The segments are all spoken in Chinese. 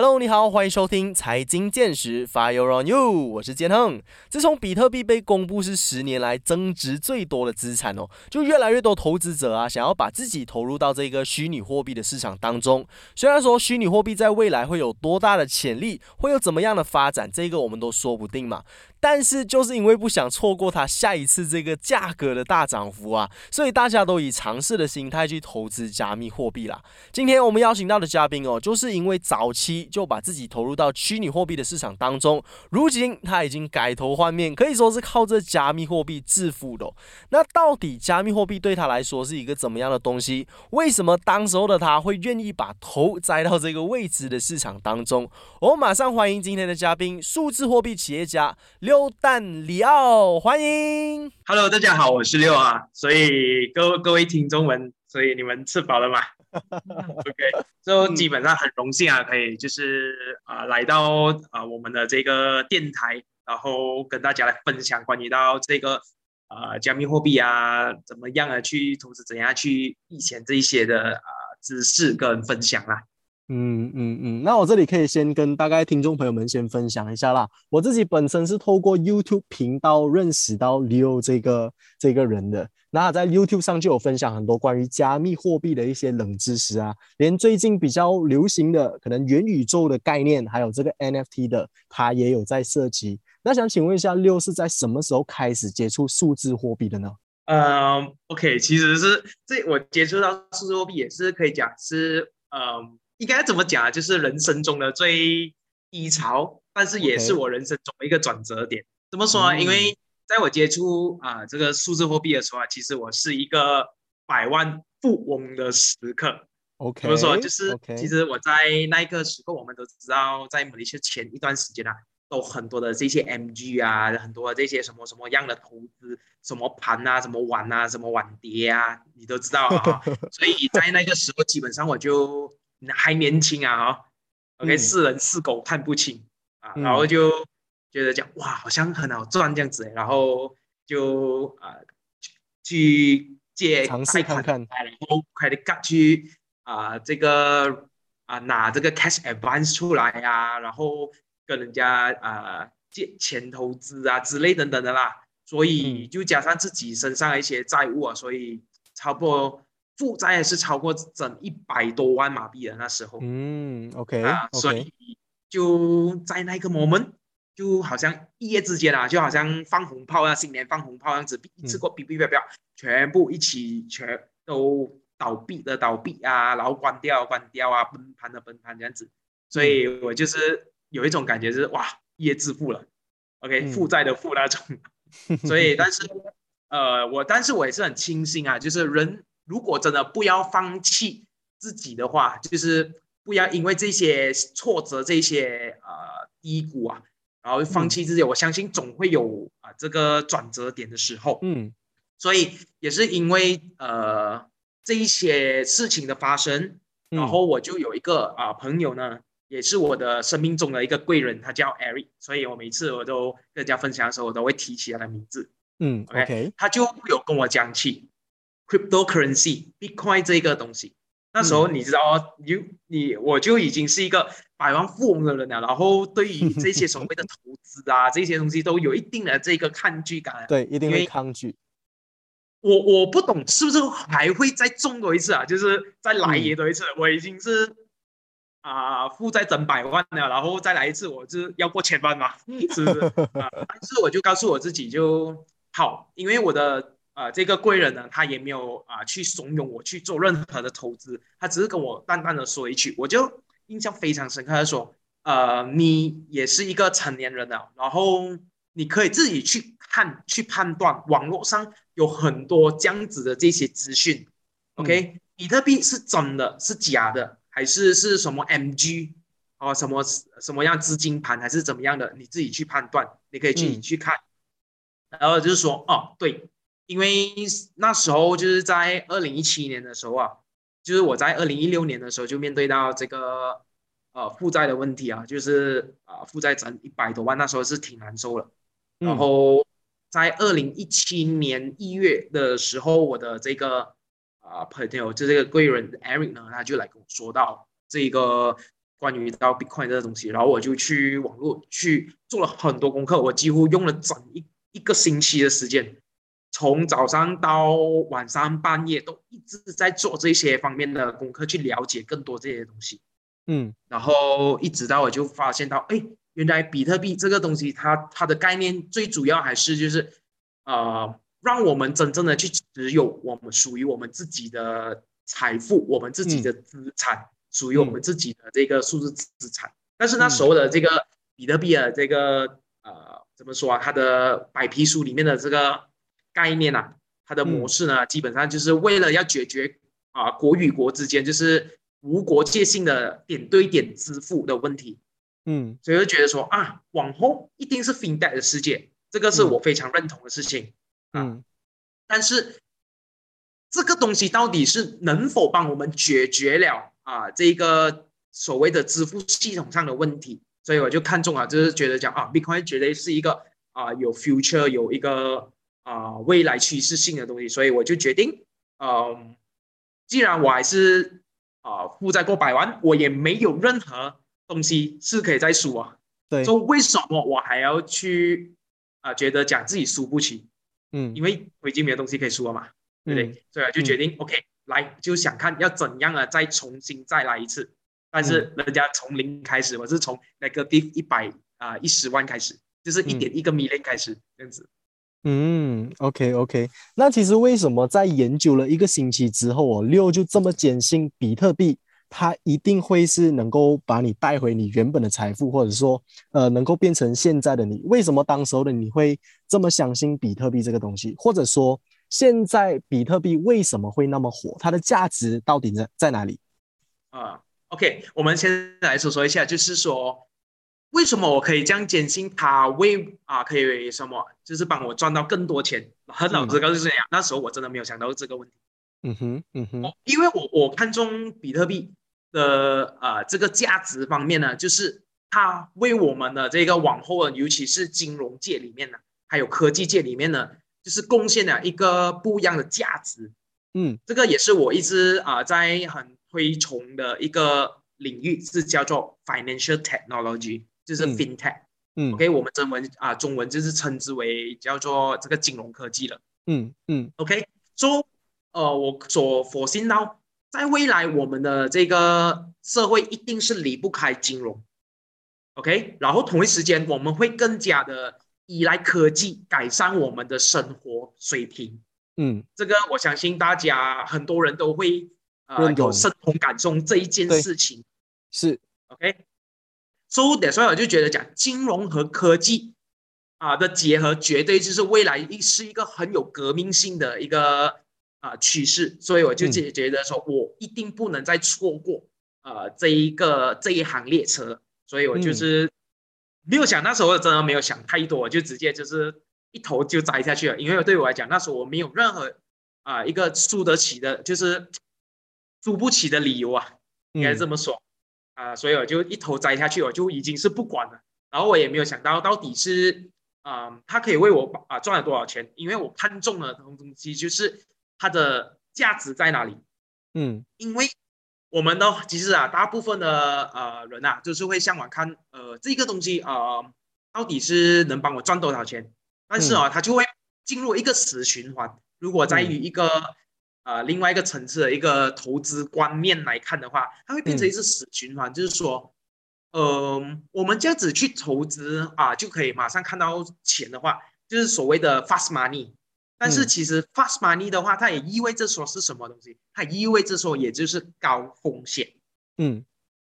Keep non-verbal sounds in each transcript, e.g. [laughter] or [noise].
Hello，你好，欢迎收听财经见识，Fire on you，我是建亨。自从比特币被公布是十年来增值最多的资产哦，就越来越多投资者啊想要把自己投入到这个虚拟货币的市场当中。虽然说虚拟货币在未来会有多大的潜力，会有怎么样的发展，这个我们都说不定嘛。但是就是因为不想错过它下一次这个价格的大涨幅啊，所以大家都以尝试的心态去投资加密货币啦。今天我们邀请到的嘉宾哦，就是因为早期就把自己投入到虚拟货币的市场当中，如今他已经改头换面，可以说是靠这加密货币致富的。那到底加密货币对他来说是一个怎么样的东西？为什么当时候的他会愿意把头栽到这个未知的市场当中？我们马上欢迎今天的嘉宾，数字货币企业家。六蛋里奥，欢迎！Hello，大家好，我是六啊。所以各位各位听众们，所以你们吃饱了吗 [laughs] OK，就基本上很荣幸啊，可以就是啊来到啊我们的这个电台，然后跟大家来分享关于到这个啊加密货币啊怎么样啊去投资，怎样去以前这一些的啊知识跟分享啦。嗯嗯嗯，那我这里可以先跟大概听众朋友们先分享一下啦。我自己本身是透过 YouTube 频道认识到 Leo 这个这个人的。那在 YouTube 上就有分享很多关于加密货币的一些冷知识啊，连最近比较流行的可能元宇宙的概念，还有这个 NFT 的，他也有在涉及。那想请问一下，Leo 是在什么时候开始接触数字货币的呢？嗯，OK，其实是这我接触到数字货币也是可以讲是嗯。应该怎么讲啊？就是人生中的最低潮，但是也是我人生中的一个转折点。怎么说呢？因为在我接触啊这个数字货币的时候啊，其实我是一个百万富翁的时刻。OK，怎么说？就是其实我在那一个时候，我们都知道，在某一些前一段时间啊，都很多的这些 MG 啊，很多这些什么什么样的投资，什么盘啊，什么碗啊，什么碗碟啊，你都知道啊。所以在那个时候，基本上我就。还年轻啊，哈，OK，是人是狗看不清啊，然后就觉得讲哇，好像很好赚这样子，然后就啊去借尝试看看，然后快点赶去啊这个啊拿这个 cash advance 出来呀，然后跟人家啊借钱投资啊之类等等的啦，所以就加上自己身上一些债务啊，所以差不多。负债也是超过整一百多万马币的那时候，嗯，OK 啊，所以就在那个 moment，就好像一夜之间啊，就好像放红炮啊，新年放红炮样子，一次过哔哔哔哔，全部一起全都倒闭的倒闭啊，然后关掉关掉啊，崩盘的崩盘这样子，所以我就是有一种感觉是哇，一夜致富了，OK，负债的负那种，[laughs] 所以但是呃，我但是我也是很庆幸啊，就是人。如果真的不要放弃自己的话，就是不要因为这些挫折、这些呃低谷啊，然后放弃自己。我相信总会有啊这个转折点的时候。嗯，所以也是因为呃这一些事情的发生，然后我就有一个啊朋友呢，也是我的生命中的一个贵人，他叫 Eric，所以我每次我都跟人家分享的时候，我都会提起他的名字。嗯，OK，他就有跟我讲起。Cryptocurrency Bitcoin 这个东西，那时候你知道，你你我就已经是一个百万富翁的人了，然后对于这些所谓的投资啊，[laughs] 这些东西都有一定的这个抗拒感。对，一定会抗拒。我我不懂是不是还会再中多一次啊？就是再来也多一次。我已经是啊负债整百万了，然后再来一次，我是要过千万嘛？是不是？啊，[laughs] 但是我就告诉我自己就好，因为我的。啊，这个贵人呢，他也没有啊去怂恿我去做任何的投资，他只是跟我淡淡的说一句，我就印象非常深刻。他说：“呃，你也是一个成年人了，然后你可以自己去看、去判断，网络上有很多这样子的这些资讯。OK，比特币是真的是假的，还是是什么 MG 哦，什么什么样资金盘还是怎么样的？你自己去判断，你可以去去看。然后就是说，哦，对。”因为那时候就是在二零一七年的时候啊，就是我在二零一六年的时候就面对到这个呃负债的问题啊，就是啊负债整一百多万，那时候是挺难受了。然后在二零一七年一月的时候，我的这个啊朋友就这个贵人 Eric 呢，他就来跟我说到这个关于到 Bitcoin 这个东西，然后我就去网络去做了很多功课，我几乎用了整一一个星期的时间，从早上到晚上半夜都一直在做这些方面的功课，去了解更多这些东西。嗯然后一直到我就发现到，哎，原来比特币这个东西，它它的概念最主要还是就是，呃，让我们真正的去持有我们属于我们自己的财富，我们自己的资产，属于我们自己的这个数字资产。但是那时候的这个比特币的这个呃，怎么说啊？它的白皮书里面的这个概念啊，它的模式呢，基本上就是为了要解决啊、国与国之间就是无国界性的点对点支付的问题，嗯。所以就觉得说啊，往后一定是 FinTech 的世界，这个是我非常认同的事情。嗯。但是这个东西到底是能否帮我们解决了啊这个所谓的支付系统上的问题？所以我就看中了，就是觉得讲啊，Bitcoin 绝对是一个啊有 future 有一个啊未来趋势性的东西，所以我就决定，嗯，既然我还是啊负债过百万，我也没有任何东西是可以再输啊，对，所以为什么我还要去啊觉得讲自己输不起？嗯因为我已经没有东西可以输了嘛，对不对？嗯所以我就决定、OK，来就想看要怎样啊，再重新再来一次。但是人家从零开始，我是从那个第一百啊一十万开始，就是一点一个 million 开始这样子。嗯，OK OK，那其实为什么在研究了一个星期之后哦，六就这么坚信比特币它一定会是能够把你带回你原本的财富，或者说呃能够变成现在的你？为什么当时候的你会这么相信比特币这个东西？或者说现在比特币为什么会那么火？它的价值到底在在哪里？啊、o k 我们先来说说一下，就是说为什么我可以这样坚信它为啊可以什么，就是帮我赚到更多钱。很老实告诉你啊，那时候我真的没有想到这个问题。嗯哼，嗯哼，因为我我看中比特币的呃这个价值方面呢，就是它为我们的这个往后的，尤其是金融界里面呢，还有科技界里面呢，就是贡献了一个不一样的价值。嗯这个也是我一直啊、在很推崇的一个领域，是叫做 financial technology，就是嗯 fintech。嗯 OK，我们中文啊、中文就是称之为叫做这个金融科技了。嗯嗯 OK，so 呃，我所否信到，在未来我们的这个社会一定是离不开金融。OK，然后同一时间我们会更加的依赖科技改善我们的生活水平。嗯这个我相信大家很多人都会呃有深同感受这一件事情。是 OK，so、so, 所以我就觉得讲金融和科技啊、的结合，绝对就是未来一是一个很有革命性的一个啊、趋势。所以我就嗯觉觉得说，我一定不能再错过呃这一个这一行列车。所以我就嗯是没有想，那时候真的没有想太多，我就直接就是一头就栽下去了。因为对我来讲，那时候我没有任何啊、一个输得起的，就是输不起的理由啊。应该嗯这么说啊、所以我就一头栽下去，我就已经是不管了。然后我也没有想到到底是啊、他可以为我啊、赚了多少钱，因为我看中了东东西就是它的价值在哪里。嗯因为我们呢，其实啊，大部分的呃人啊，就是会向往看呃这个东西呃到底是能帮我赚多少钱，但是啊，它就会进入一个死循环。如果在于一个、呃另外一个层次的一个投资观念来看的话，它会变成一次死循环，就是说，呃，我们这样子去投资啊，就可以马上看到钱的话，就是所谓的 fast money。但是嗯其实 fast money 的话，它也意味着说是什么东西？它意味着说，也就是高风险。嗯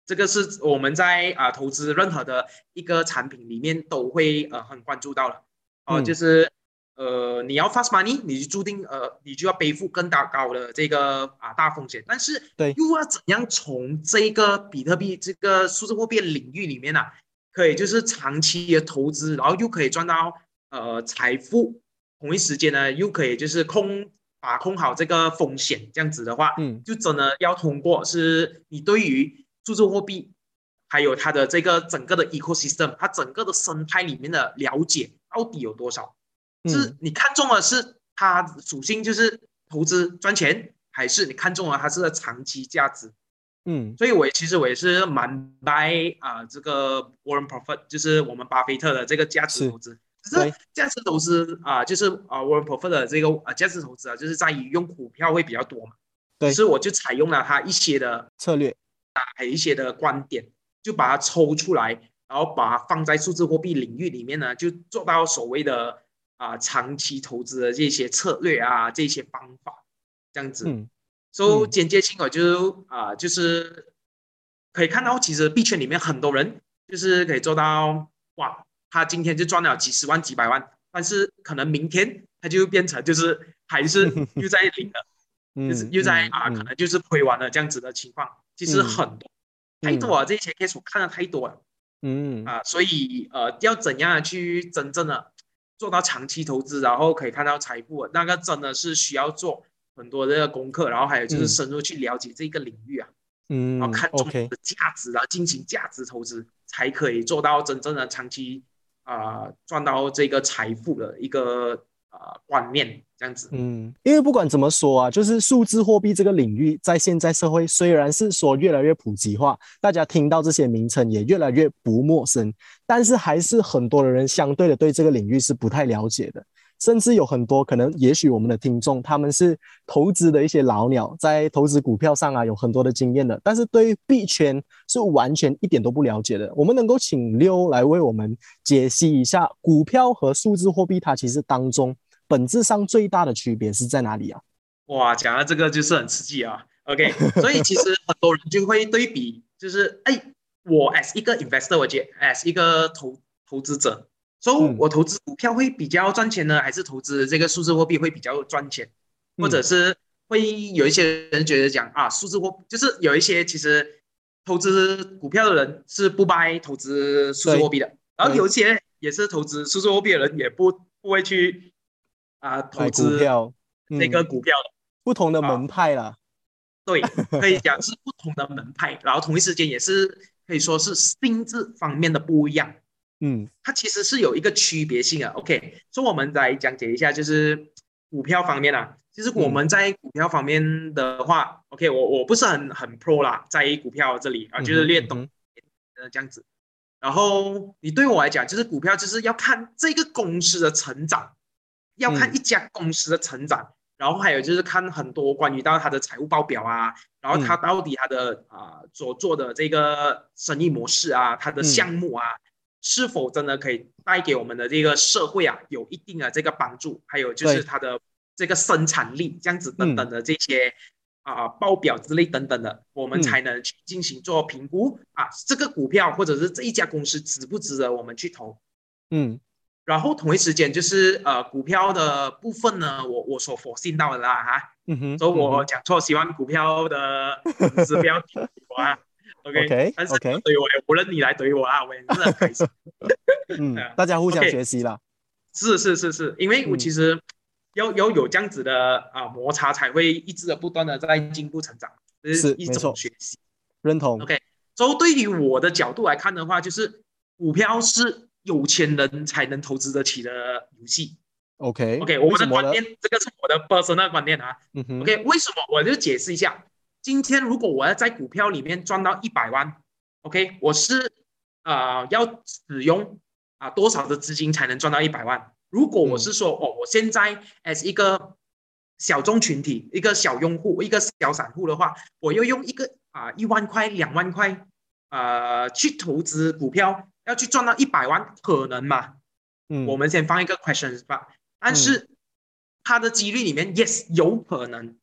这个是我们在啊、投资任何的一个产品里面都会呃很关注到了哦、嗯就是呃你要 fast money，你就注定呃你就要背负更大高的这个啊大风险，但是对又要怎样从这个比特币这个数字货币领域里面呢、可以就是长期的投资，然后又可以赚到呃财富，同一时间呢又可以就是控把控好这个风险，这样子的话，嗯就真的要通过是你对于数字货币，还有它的这个整个的 ecosystem，它整个的生态里面的了解到底有多少？是嗯你看中的是它属性就是投资赚钱，还是你看中了它是长期价值？嗯，所以我其实我也是蛮 buy 啊这个 Warren Buffett，就是我们巴菲特的这个价值投资。只是价值投资啊，就是啊 Warren Buffett 的这个啊价值投资啊，就是在于用股票会比较多嘛。对所以我就采用了他一些的策略，还有一些的观点，就把它抽出来，然后把它放在数字货币领域里面呢，就做到所谓的啊、长期投资的这些策略啊，这些方法，这样子。嗯所以嗯间接性我就啊、就是可以看到，其实币圈里面很多人就是可以做到哇，他今天就赚了几十万、几百万，但是可能明天他就变成就是还是 [laughs] 又在零了。嗯，就是又在嗯啊，可嗯能就是亏完了这样子的情况，其实嗯很多、太多了，这些 case 我看的太多了嗯啊，所以呃，要怎样去真正的做到长期投资，然后可以看到财富，那个真的是需要做很多的功课，然后还有就是嗯。深入去了解这个领域啊，嗯然后看中的价值，然后进行价值投资，才可以做到真正的长期啊、赚到这个财富的一个啊、观念，这样子。嗯，因为不管怎么说啊，就是数字货币这个领域，在现在社会虽然是说越来越普及化，大家听到这些名称也越来越不陌生，但是还是很多的人相对的对这个领域是不太了解的，甚至有很多可能，也许我们的听众他们是投资的一些老鸟，在投资股票上啊有很多的经验的，但是对于币圈是完全一点都不了解的。我们能够请六来为我们解析一下股票和数字货币它其实当中。本质上最大的区别是在哪里啊？哇，讲到这个就是很刺激啊。OK，所以其实很多人就会对比，就是哎，我 as 一个 investor，我觉 as 一个投投资者，所、以嗯我投资股票会比较赚钱呢，还是投资这个数字货币会比较赚钱？或者是会有一些人觉得讲啊，数字货就是有一些其实投资股票的人是不 buy 投资数字货币的，然后有一些也是投资数字货币的人也不不会去啊、投买股资票，这个嗯股票的。不同的门派啦。对，[laughs] 可以讲是不同的门派，然后同一时间也是可以说是性质方面的不一样，嗯它其实是有一个区别性的。OK，所以我们来讲解一下，就是股票方面啊，其实我们在股票方面的话、o k 我我不是很很 pro 啦，在股票这里啊，就是略懂这样子。然后你对我来讲，就是股票就是要看这个公司的成长，要看嗯。一家公司的成长。然后还有就是看很多关于到它的财务报表啊，然后它到底它的啊、所做的这个生意模式啊，它的项目啊，是否真的可以带给我们的这个社会啊有一定的这个帮助，还有就是它的这个生产力这样子等等的这些啊、报表之类等等的，我们嗯。才能去进行做评估啊，这个股票或者是这一家公司值不值得我们去投。嗯然后同一时间就是呃股票的部分呢，我我所否信到的啦哈，嗯哼，所以我讲错，喜欢股票的粉丝不要怼我啊。[laughs] OK，, 但是 OK 怼我也不认你来怼我啊，我也是很开心。[laughs] 嗯啊，[laughs] 大家互相学习啦。是是是是，因为我嗯其实要要有这样子的啊摩擦，才会一直的不断的在进步成长，是没错种学习。认同。OK，所以对于我的角度来看的话，就是股票是有钱人才能投资得起的游戏。OK OK，我们的观念，这个是我的 personal 观念啊。嗯哼 OK，为什么？我就解释一下。今天如果我要在股票里面赚到一百万，OK，我是啊、呃要使用啊、多少的资金才能赚到一百万？如果我是说、哦，我现在 as 一个小众群体，一个小用户，一个小散户的话，我要用一个啊一、万块、两万块啊去投资股票，要去赚到一百万，可能吗？嗯，我们先放一个 questions 吧。但是它的几率里面，yes 有可能，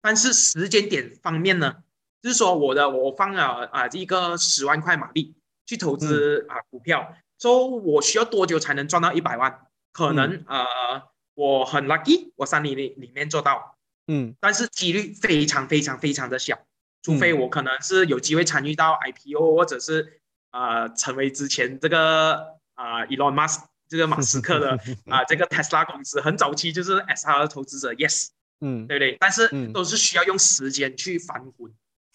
但是时间点方面呢，就是说我的我放了啊、一个十万块马币去投资啊、股票，说、我需要多久才能赚到一百万？可能、呃我很 lucky，我三年里里面做到，嗯。但是几率非常非常非常的小，除非嗯。我可能是有机会参与到 IPO，或者是呃成为之前这个啊、Elon Musk 这个马斯克的 [laughs] 啊、这个 Tesla 公司很早期就是 SR 的投资者，yes，嗯。对不对？但是嗯。都是需要用时间去翻滚，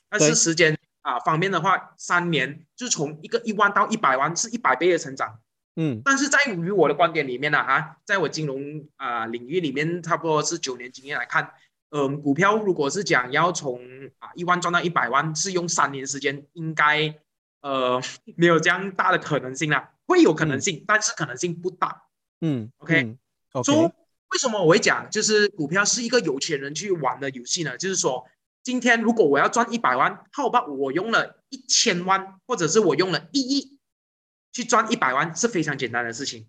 但是时间啊、方面的话，三年就从一个一万到一百万是一百倍的成长。嗯。但是在于我的观点里面呢，哈，在我金融啊、领域里面，差不多是九年经验来看，嗯，股票如果是讲要从啊一万赚到一百万，是用三年时间，应该呃没有这样大的可能性啦，会有可能性，但是可能性不大。嗯，OK，说为什么我会讲，就是股票是一个有钱人去玩的游戏呢？就是说，今天如果我要赚一百万，好吧，我用了一千万，或者是我用了一亿去赚一百万，是非常简单的事情。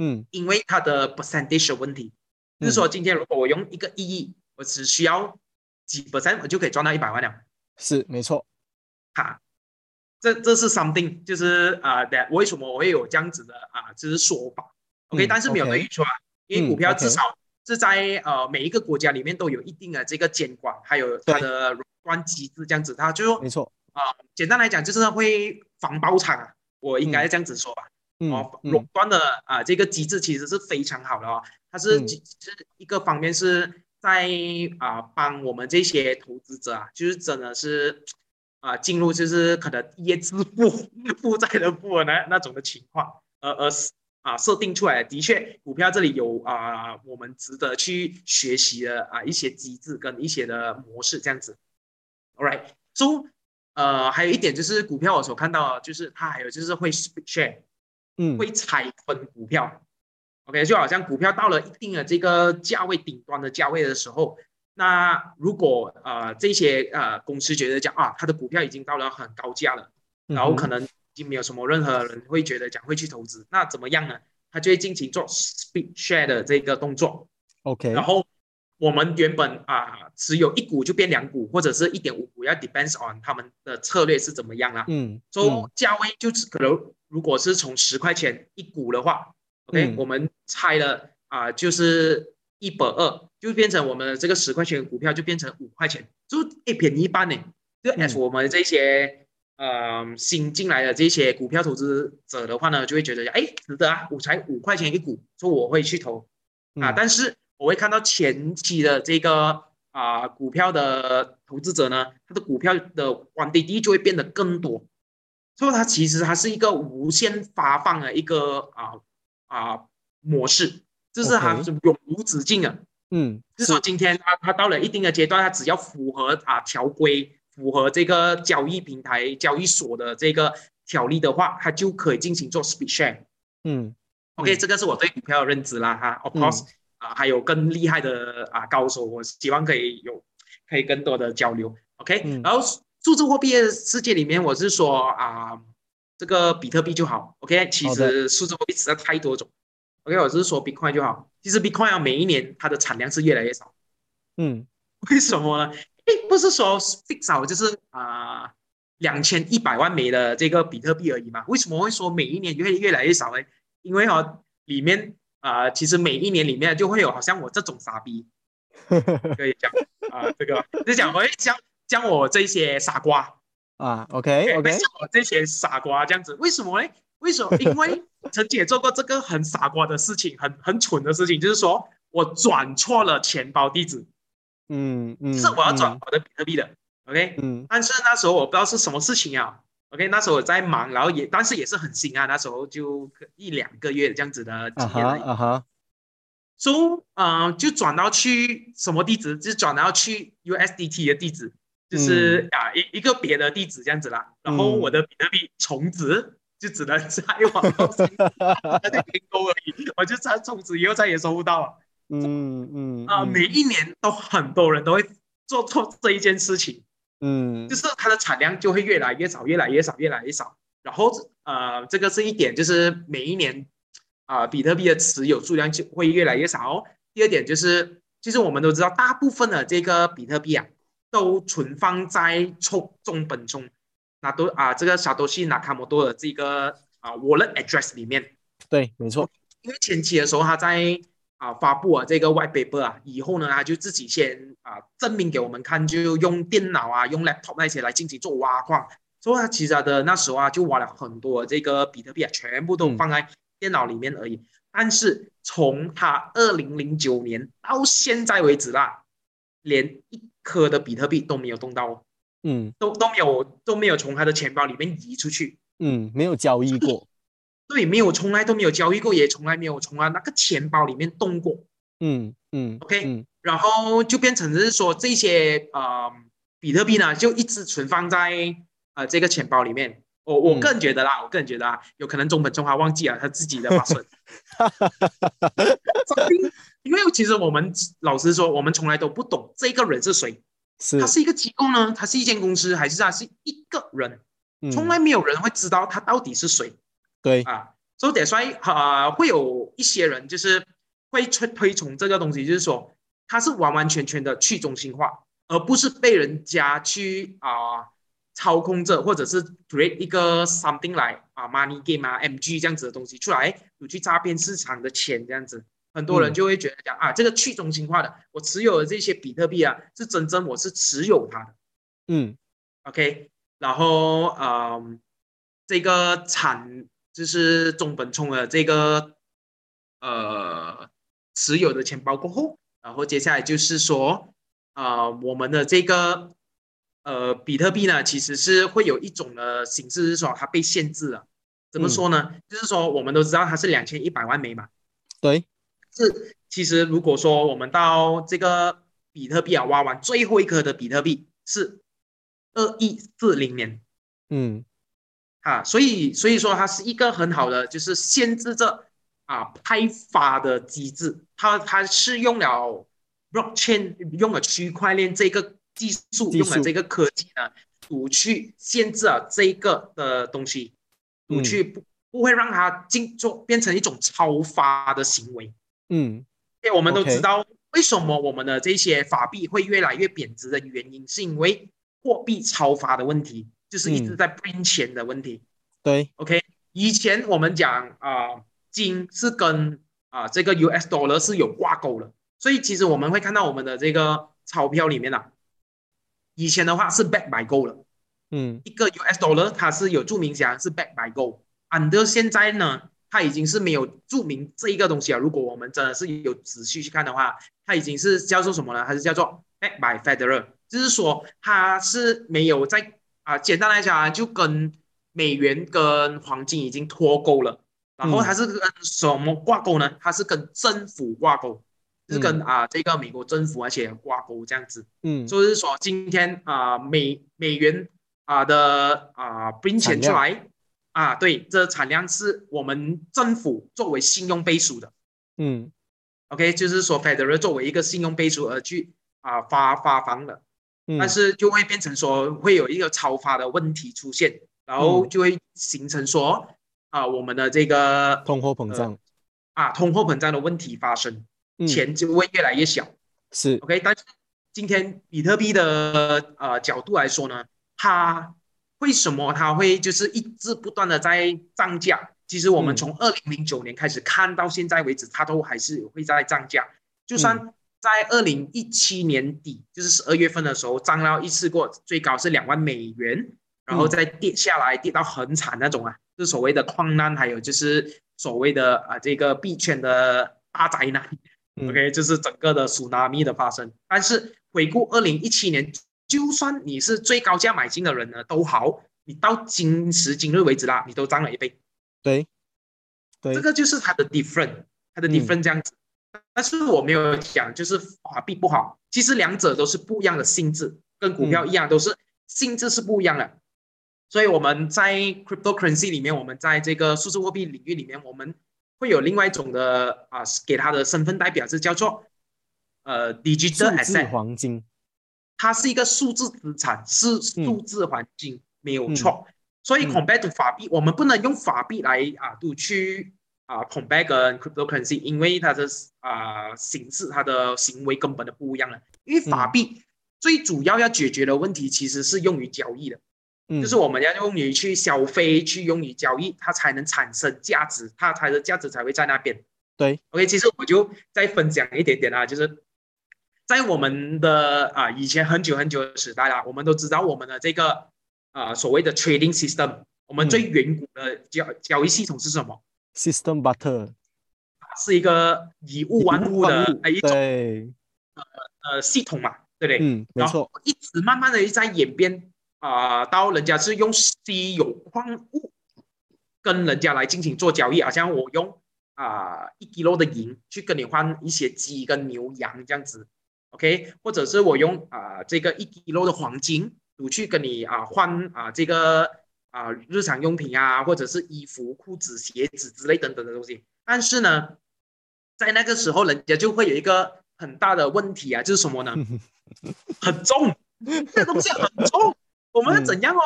嗯因为它的 percentage 的问题，就是说今天如果我用一个一亿，我只需要几 percent，我就可以赚到一百万了。是没错，哈，这这是 something，就是啊，that、为什么我会有这样子的啊，就是说法。OK，、嗯但是没有对与错啊，因为嗯股票至少是在呃每一个国家里面都有一定的这个监管，还有它的垄断机制这样子，它就说没错，啊、简单来讲就是会防包场啊，我应该这样子说吧。嗯哦，嗯。垄断的啊、这个机制其实是非常好的哦，它是嗯。只是一个方面是在啊、帮我们这些投资者啊，就是真的是啊、进入就是可能一夜致富负债的富呢那那种的情况，而而是啊设定出来的，的确股票这里有啊、我们值得去学习的啊、一些机制跟一些的模式这样子。All right，so 呃还有一点就是股票我所看到的就是它还有就是会 split share。嗯会拆分股票。OK，就好像股票到了一定的这个价位顶端的价位的时候，那如果呃这些呃公司觉得讲啊，它的股票已经到了很高价了，然后可能已经没有什么任何人会觉得讲会去投资，那怎么样呢？他就会进行做 split share 的这个动作，OK，然后我们原本啊、持有一股就变两股，或者是一点五股，要 depends on 他们的策略是怎么样啊。嗯说价位就是可能，如果是从十块钱一股的话，OK，、嗯。我们猜了啊、就是一百二，就变成我们的这个十块钱的股票就变成五块钱，就哎便宜一半呢。就嗯。as 我们这些呃新进来的这些股票投资者的话呢，就会觉得哎值得啊，我才五块钱一股，说我会去投。啊，嗯。但是我会看到前期的这个啊、股票的投资者呢，他的股票的 quantity 就会变得更多，所以它其实它是一个无限发放的一个啊啊、模式，就是它 OK 是永无止境的。嗯就是说今天它它到了一定的阶段，它只要符合啊条规，符合这个交易平台交易所的这个条例的话，它就可以进行做 speed share。嗯 OK，、嗯这个是我对股票的认知啦哈。Of 嗯 course，啊、还有更厉害的啊高手，我希望可以有可以更多的交流。OK，、嗯然后数字货币的世界里面，我是说啊、这个比特币就好。OK，其实数字货币实在太多种。OK，我只是说 Bitcoin 就好。其实 Bitcoin 啊，每一年它的产量是越来越少。嗯为什么呢？诶，不是说 fix 少就是啊两千一百万枚的这个比特币而已嘛？为什么会说每一年越越来越少呢？因为哦，里面啊、其实每一年里面就会有好像我这种傻逼，[laughs] 可以讲啊、这个就讲会像像我这些傻瓜啊，OK OK，像我这些傻瓜这样子，为什么呢？为什么？[laughs] 因为曾经也做过这个很傻瓜的事情，很很蠢的事情，就是说我转错了钱包地址。嗯嗯，是我要转嗯我的比特币的，OK，嗯。但是那时候我不知道是什么事情啊，OK，那时候我在忙，然后也但是也是很新啊，那时候就一两个月这样子的啊经验哈啊哈，所以呃就转到去什么地址，就转到去 USDT 的地址，就是啊一一个别的地址这样子啦，然后嗯。我的比特币重置。就只能在网络上 [laughs] 那就订购而已，我就再从此以后再也收不到了。嗯嗯啊、嗯每一年都很多人都会做错这一件事情，嗯就是它的产量就会越来越少，越来越少，越来越少。然后呃，这个是一点，就是每一年啊、比特币的持有数量就会越来越少、哦。第二点就是，其实我们都知道，大部分的这个比特币啊，都存放在中中本中，那都啊这个沙多西纳卡莫多的这个啊 wallet address 里面。对，没错，因为前期的时候他在啊发布了这个 white paper 啊，以后呢他就自己先啊证明给我们看，就用电脑啊用 laptop 那些来进行做挖矿，所以他其实他的那时候啊就挖了很多这个比特币啊，全部都放在电脑里面而已。但是从他二零零九年到现在为止啦，连一颗的比特币都没有动到哦，嗯都都没有都没有从他的钱包里面移出去。嗯，没有交易过，[laughs] 对，没有，从来都没有交易过，也从来没有从他那个钱包里面动过。嗯嗯 OK 嗯然后就变成是说这些呃比特币呢就一直存放在呃这个钱包里面。我我个人觉得啦，我个人觉得啊，有可能中本聪华忘记了他自己的发生。[laughs] 因为其实我们老实说，我们从来都不懂这个人是谁，是他是一个机构呢，它是一间公司，还是它是一个人？从来没有人会知道他到底是谁。对啊，所以得说啊，会有一些人就是会推推崇这个东西，就是说它是完完全全的去中心化，而不是被人家去啊操控着，或者是 create 一个 something 来啊 money game 啊 MG 这样子的东西出来，有去诈骗市场的钱这样子。很多人就会觉得讲啊，这个去中心化的，我持有的这些比特币啊，是真正我是持有它的。嗯，OK，然后嗯，这个产就是中本聪的这个呃持有的钱包过后，然后接下来就是说啊，我们的这个呃比特币呢，其实是会有一种的形式是说它被限制了。怎么说呢？就是说我们都知道它是两千一百万枚嘛。对。是，其实如果说我们到这个比特币啊挖完最后一颗的比特币是二一四零年，嗯，啊，所以所以说它是一个很好的就是限制着啊派发的机制，它它是用了 blockchain 用了区块链这个技术，用了这个科技呢，不去限制啊这个的东西，不去不不会让它进做变成一种超发的行为。嗯，我们都知道，为什么我们的这些法币会越来越贬值的原因，是因为货币超发的问题，就是一直在变钱的问题。对，OK，以前我们讲啊，金是跟啊这个 US dollar 是有挂钩的，所以其实我们会看到我们的这个钞票里面啊，以前的话是 back by gold 了，嗯，一个 US dollar 它是有注明讲是 back by gold，and 现在呢？它已经是没有注明这一个东西了。如果我们真的是有仔细去看的话，它已经是叫做什么呢？它是叫做 back by federal，就是说它是没有在啊，简单来讲啊就跟美元跟黄金已经脱钩了。然后它是跟什么挂钩呢？它是跟政府挂钩，是跟啊这个美国政府而且挂钩这样子。嗯，就是说今天啊美美元啊的啊冰钱出来。啊，对，这产量是我们政府作为信用背书的，嗯，OK，就是说 Federal 作为一个信用背书而去啊发发放的，嗯，但是就会变成说会有一个超发的问题出现，然后就会形成说啊我们的这个通货膨胀。啊通货膨胀的问题发生，钱就会越来越小，是。OK，但是今天比特币的呃角度来说呢，它。为什么它会就是一直不断的在涨价？其实我们从二零零九年开始看到现在为止，它都还是会在涨价。就算在二零一七年底，就是十二月份的时候涨了一次过，最高是两万美元，然后再跌下来，跌到很惨那种啊，就是所谓的矿难，还有就是所谓的啊这个币圈的大灾难。OK，就是整个的苏纳米的发生。但是回顾二零一七年。就算你是最高价买进的人呢，都好，你到今时今日为止啦，你都涨了一倍。对，对，这个就是它的 different，它的 different 这样子。但是我没有讲就是法币不好，其实两者都是不一样的性质，跟股票一样，都是性质是不一样的。所以我们在 cryptocurrency 里面，我们在这个数字货币领域里面，我们会有另外一种的啊，给它的身份代表是叫做呃 digital asset 黄金。它是一个数字资产，是数字环境，没有错。所以 compare to 法币，我们不能用法币来啊，都去啊 compare 跟 cryptocurrency，因为它的啊形式、它的行为根本的不一样了。因为法币最主要要解决的问题，其实是用于交易的，就是我们要用于去消费、去用于交易，它才能产生价值，它才的价值才会在那边。对，OK，其实我就再分享一点点啊，就是。在我们的啊以前很久很久的时代啦，我们都知道我们的这个啊所谓的 trading system，我们最远古的交交易系统是什么？System butter，是一个以物换物的一种呃呃系统嘛，对不对？嗯，没错。一直慢慢的在演变啊，到人家是用稀有矿物跟人家来进行做交易，好像我用啊一 kilo 的银去跟你换一些鸡跟牛羊这样子。，OK，或者是我用啊这个一 kilo 的黄金，我去跟你啊换啊这个啊日常用品啊，或者是衣服、裤子、鞋子之类等等的东西。但是呢，在那个时候，人家就会有一个很大的问题啊，就是什么呢？[laughs] 很重，这东西很重，我们怎样哦？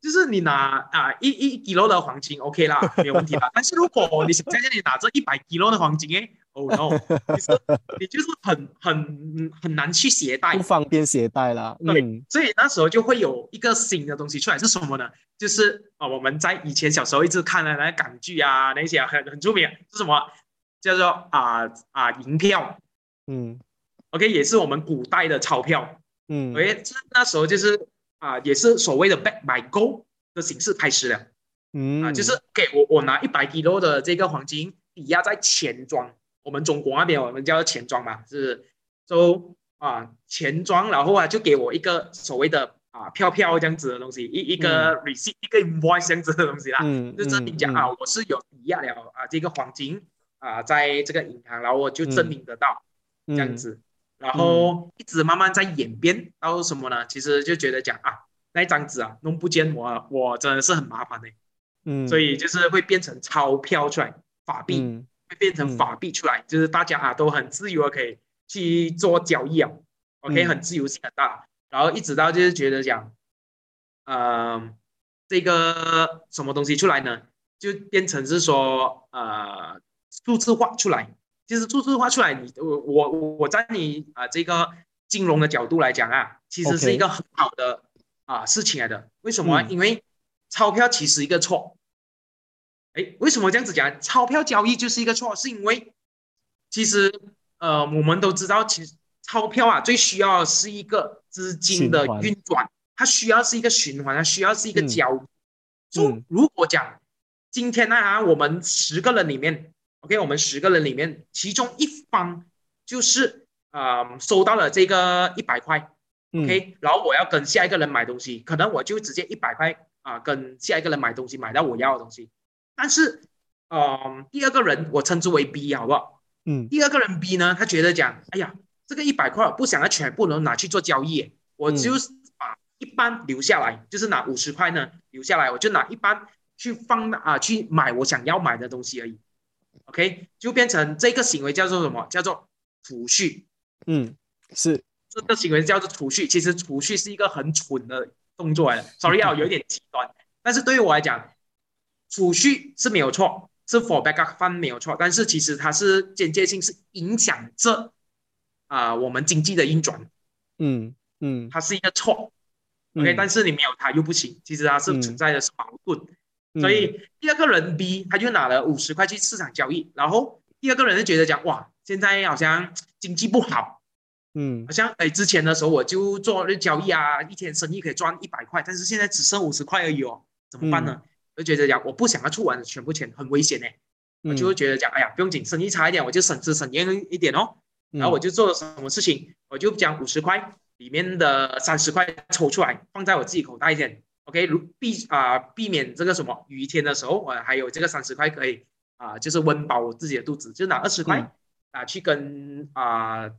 就是你拿啊一一 kilo 的黄金，OK 啦，没有问题啦。[laughs] 但是如果你想在这里拿着一百 kilo 的黄金，哎，Oh no，你是你就是很很很难去携带，不方便携带啦。对，所以那时候就会有一个新的东西出来，是什么呢？就是啊，我们在以前小时候一直看的那港剧啊，那些很很著名，是什么？叫做啊啊银票，嗯，OK，也是我们古代的钞票，嗯，OK，那时候就是。啊，也是所谓的 back by gold 的形式开始了，嗯，啊，就是给我我拿一百 kilo 的这个黄金抵押在钱庄，我们中国那边我们叫钱庄嘛，是，就啊钱庄，然后啊就给我一个所谓的啊票票这样子的东西，一一个 receipt 一个 invoice 这样子的东西啦，嗯，就证明讲啊我是有抵押了啊这个黄金啊在这个银行，然后我就证明得到这样子。然后一直慢慢在演变到什么呢？其实就觉得讲啊，那张纸啊弄不见我，我真的是很麻烦的。嗯，所以就是会变成钞票出来，法币。会变成法币出来，就是大家啊都很自由的可以去做交易啊，OK，很自由性很大。然后一直到就是觉得讲，呃，这个什么东西出来呢？就变成是说呃数字化出来。其实数字化出来，你我我我在你啊这个金融的角度来讲啊，其实是一个很好的啊事情来的。为什么？因为钞票其实一个错。哎，为什么这样子讲？钞票交易就是一个错，是因为其实呃我们都知道，其实钞票啊最需要是一个资金的运转，它需要是一个循环，它需要是一个交易。就如果讲今天呢，啊我们十个人里面。OK，我们十个人里面，其中一方就是啊收到了这个一百块，OK，然后我要跟下一个人买东西，可能我就直接一百块啊跟下一个人买东西，买到我要的东西。但是，嗯，第二个人我称之为 B，好不好？嗯，第二个人 B 呢，他觉得讲，哎呀，这个一百块不想要全部能拿去做交易，我就是把一半留下来，就是拿五十块呢留下来，我就拿一半去放啊去买我想要买的东西而已。OK，就变成这个行为叫做什么？叫做储蓄。嗯，是这个行为叫做储蓄。其实储蓄是一个很蠢的动作来的。Sorry 啊，[laughs] 有点极端。但是对于我来讲，储蓄是没有错，是 for backup fund 没有错。但是其实它是间接性是影响着啊我们经济的运转。嗯嗯，它是一个错。OK，但是你没有它又不行。其实它是存在的是矛盾。所以第二个人 B 他就拿了五十块去市场交易，然后第二个人就觉得讲哇，现在好像经济不好，嗯，好像哎之前的时候我就做交易啊，一天生意可以赚一百块，但是现在只剩五十块而已哦，怎么办呢？就觉得讲我不想要出完全部钱，很危险呢，我就会觉得讲哎呀不用紧，生意差一点我就省吃省盐一点哦，然后我就做了什么事情，我就将五十块里面的三十块抽出来放在我自己口袋一点。OK，如避啊避免这个什么雨天的时候，我还有这个三十块可以啊，就是温饱我自己的肚子，就拿二十块啊去跟啊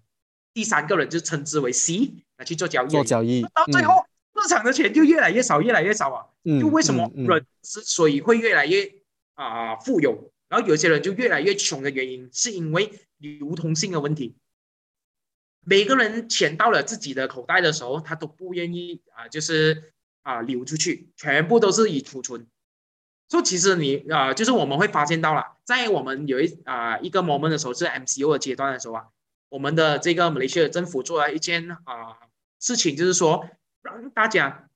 第三个人就称之为 C 来去做交易，做交易，到最后市场的钱就越来越少，越来越少啊。就为什么人之所以会越来越啊富有，然后有些人就越来越穷的原因，是因为流通性的问题。每个人钱到了自己的口袋的时候，他都不愿意啊，就是。啊，流出去全部都是以储存。所以其实你啊，就是我们会发现到了，在我们有一啊一个 moment 的时候，是 MCO 的阶段的时候啊，我们的这个马来西亚政府做了一件啊事情，就是说让大家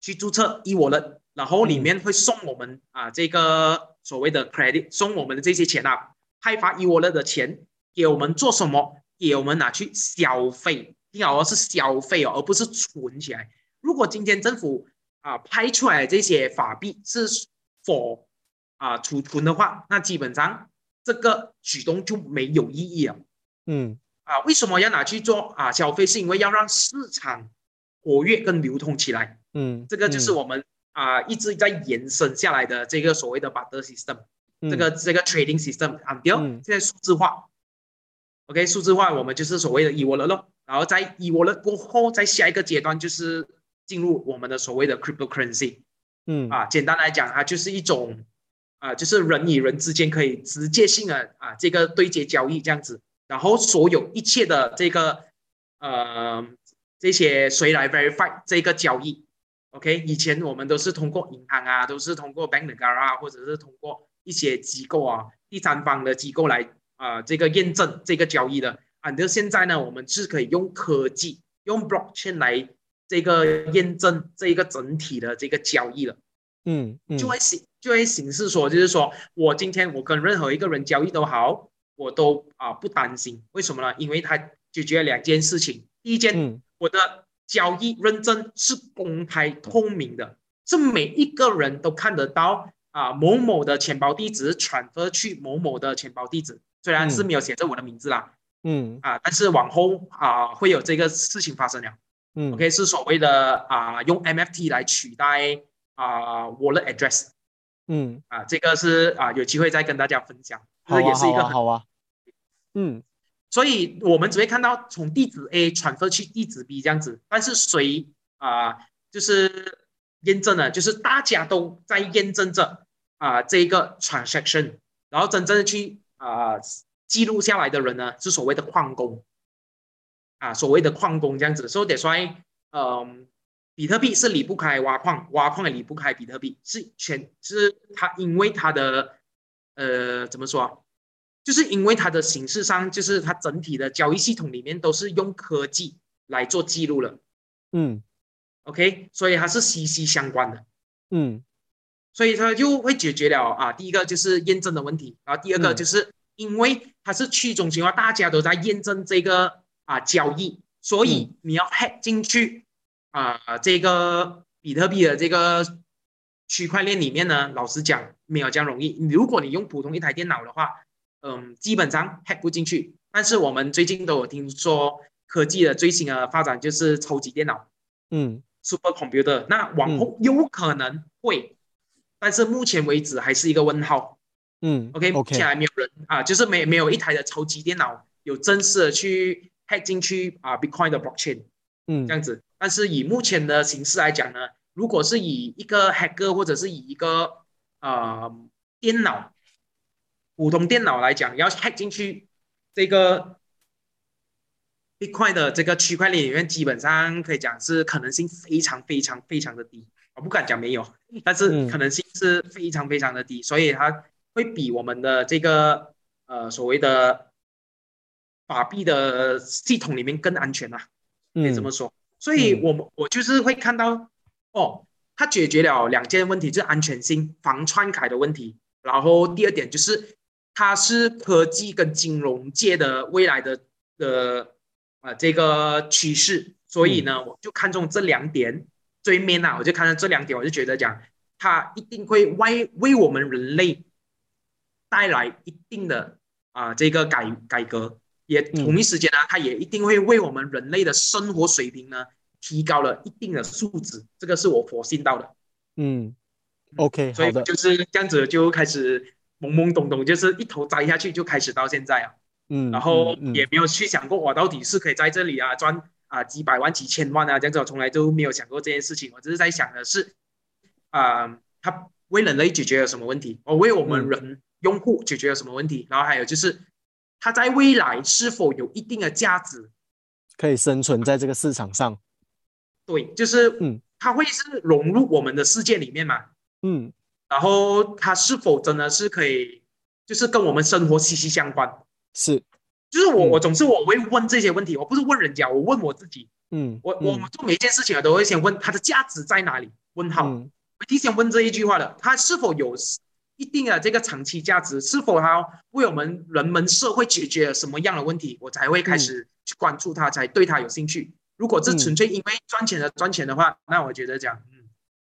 去注册 e wallet，然后里面会送我们啊这个所谓的 credit，送我们的这些钱啊，派发 e wallet 的钱给我们做什么？给我们拿去消费，听好哦，是消费哦，而不是存起来。如果今天政府啊，拍出来这些法币是否啊储存的话，那基本上这个举动就没有意义了。嗯，啊，为什么要拿去做啊消费？是因为要让市场活跃跟流通起来。嗯，这个就是我们啊一直在延伸下来的这个所谓的 barter system，这个这个 trading system。啊，第二，现在数字化，OK，数字化我们就是所谓的 e wallet 咯。然后在 e wallet 过后，在下一个阶段就是进入我们的所谓的 cryptocurrency。嗯啊，简单来讲，它就是一种啊，就是人与人之间可以直接性的啊这个对接交易这样子，然后所有一切的这个呃这些谁来 verify 这个交易？OK，以前我们都是通过银行啊，都是通过 bank e g a r 啊，或者是通过一些机构啊，第三方的机构来啊这个验证这个交易的。啊，那现在呢，我们是可以用科技，用 blockchain 来这个验证这一个整体的这个交易了。嗯嗯，就会形就会形式说，就是说我今天我跟任何一个人交易都好，我都啊不担心，为什么呢？因为它解决了两件事情。第一件，嗯。我的交易认证是公开透明的，是每一个人都看得到啊某某的钱包地址 transfer 去某某的钱包地址，虽然是没有写着我的名字啦，嗯。啊，但是往后啊会有这个事情发生了。嗯。OK，是所谓的啊用 MFT 来取代啊 wallet address。嗯，啊，这个是啊，有机会再跟大家分享。这也是一个好啊，嗯所以我们只会看到从地址 A 传出去地址 B 这样子，但是谁啊，就是验证了，就是大家都在验证着啊这一个 transaction，然后真正的去啊记录下来的人呢，是所谓的矿工啊，所谓的矿工这样子，所以得说，嗯。比特币是离不开挖矿，挖矿也离不开比特币，是全是它，因为它的呃怎么说，就是因为它的形式上，就是它整体的交易系统里面都是用科技来做记录了嗯，OK，所以它是息息相关的，嗯所以它就会解决了啊，第一个就是验证的问题，然后第二个嗯就是因为它是去中心化，大家都在验证这个啊交易，所以你要 hack 进去。啊，这个比特币的这个区块链里面呢，老实讲没有这样容易。如果你用普通一台电脑的话，嗯，基本上 hack 不进去。但是我们最近都有听说科技的最新的发展就是超级电脑嗯，super computer。那往后有可能会，但是目前为止还是一个问号。嗯 OK，目前还没有人啊，就是没没有一台的超级电脑有正式的去 hack 进去啊 Bitcoin 的 blockchain 嗯这样子。但是以目前的形式来讲呢，如果是以一个 hacker 或者是以一个呃电脑普通电脑来讲，要 hack 进去这个 Bitcoin 的这个区块链里面，基本上可以讲是可能性非常非常非常的低。我不敢讲没有，但是可能性是非常非常的低，所以它会比我们的这个呃所谓的法币的系统里面更安全啊，可以这么说。所以我们我就是会看到，哦，它解决了两件问题，就是安全性、防篡改的问题。然后第二点就是，它是科技跟金融界的未来的的啊这个趋势。所以呢，我就看中这两点最面啊，我就看到这两点，我就觉得讲，它一定会为为我们人类带来一定的啊这个改改革。也同一时间呢，它也一定会为我们人类的生活水平呢提高了一定的素质，这个是我佛信到的。嗯，OK，所以，就是这样子就开始懵懵懂懂，就是一头栽下去就开始到现在啊，嗯，然后嗯也没有去想过我到底是可以在这里啊赚啊几百万、几千万啊这样子，我从来都没有想过这件事情。我只是在想的是，啊，它为人类解决了什么问题？我为我们人用户解决了什么问题？然后还有就是。它在未来是否有一定的价值，可以生存在这个市场上？对，就是嗯，它会是融入我们的世界里面嘛？嗯，然后它是否真的是可以，就是跟我们生活息息相关？是，就是我，嗯我总是我会问这些问题，我不是问人家，我问我自己。嗯，我我们做每一件事情啊，都会先问它的价值在哪里？问号，嗯我提前问这一句话的，它是否有？一定的这个长期价值是否它为我们人们社会解决了什么样的问题，我才会开始去关注它，才对它有兴趣。如果是纯粹因为赚钱的赚钱的话，那我觉得讲，嗯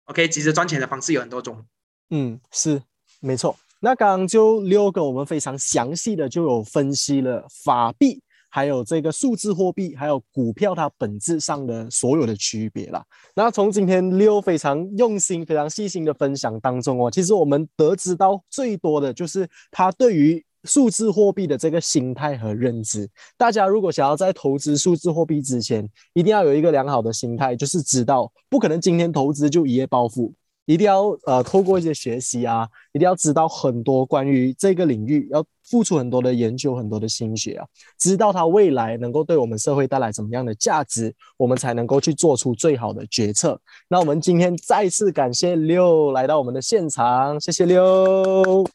，OK，其实赚钱的方式有很多种。嗯，是没错。那刚刚就六个我们非常详细的就有分析了法币。还有这个数字货币，还有股票，它本质上的所有的区别啦。那从今天六非常用心、非常细心的分享当中哦，其实我们得知到最多的就是他对于数字货币的这个心态和认知。大家如果想要在投资数字货币之前，一定要有一个良好的心态，就是知道不可能今天投资就一夜暴富。一定要呃透过一些学习啊，一定要知道很多关于这个领域，要付出很多的研究，很多的心血啊，知道它未来能够对我们社会带来怎么样的价值，我们才能够去做出最好的决策。那我们今天再次感谢六来到我们的现场，谢谢六，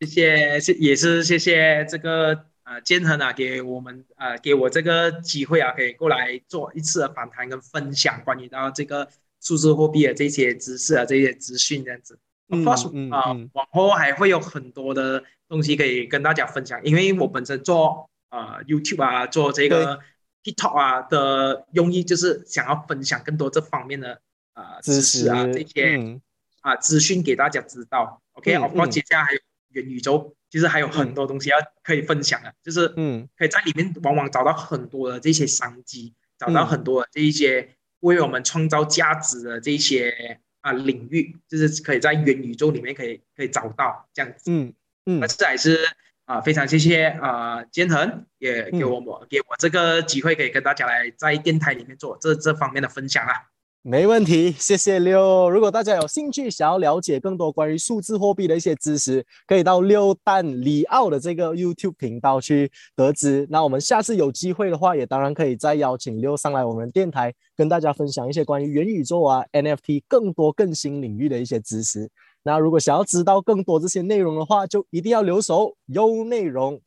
谢谢，谢也是谢谢这个呃建恒啊，给我们呃给我这个机会啊，可以过来做一次的访谈跟分享关于到这个。数字货币的这些知识啊，这些资讯这样子，of course 啊，往后还会有很多的东西可以跟大家分享。因为我本身做呃 YouTube 啊，做这个 TikTok 啊的用意，就是想要分享更多这方面的呃知识啊，这些啊资讯给大家知道。OK，of course 接下来还有元宇宙，其实还有很多东西要可以分享的，就是嗯，可以在里面往往找到很多的这些商机，找到很多这一些。为我们创造价值的这些啊领域，就是可以在元宇宙里面可以可以找到这样子。嗯嗯，那这还是啊非常谢谢啊坚恒也给我我给我这个机会，可以跟大家来在电台里面做这这方面的分享啊。没问题，谢谢六。如果大家有兴趣想要了解更多关于数字货币的一些知识，可以到六蛋里奥的这个 YouTube 频道去得知。那我们下次有机会的话，也当然可以再邀请六上来我们电台，跟大家分享一些关于元宇宙啊、NFT 更多更新领域的一些知识。那如果想要知道更多这些内容的话，就一定要留守优内容。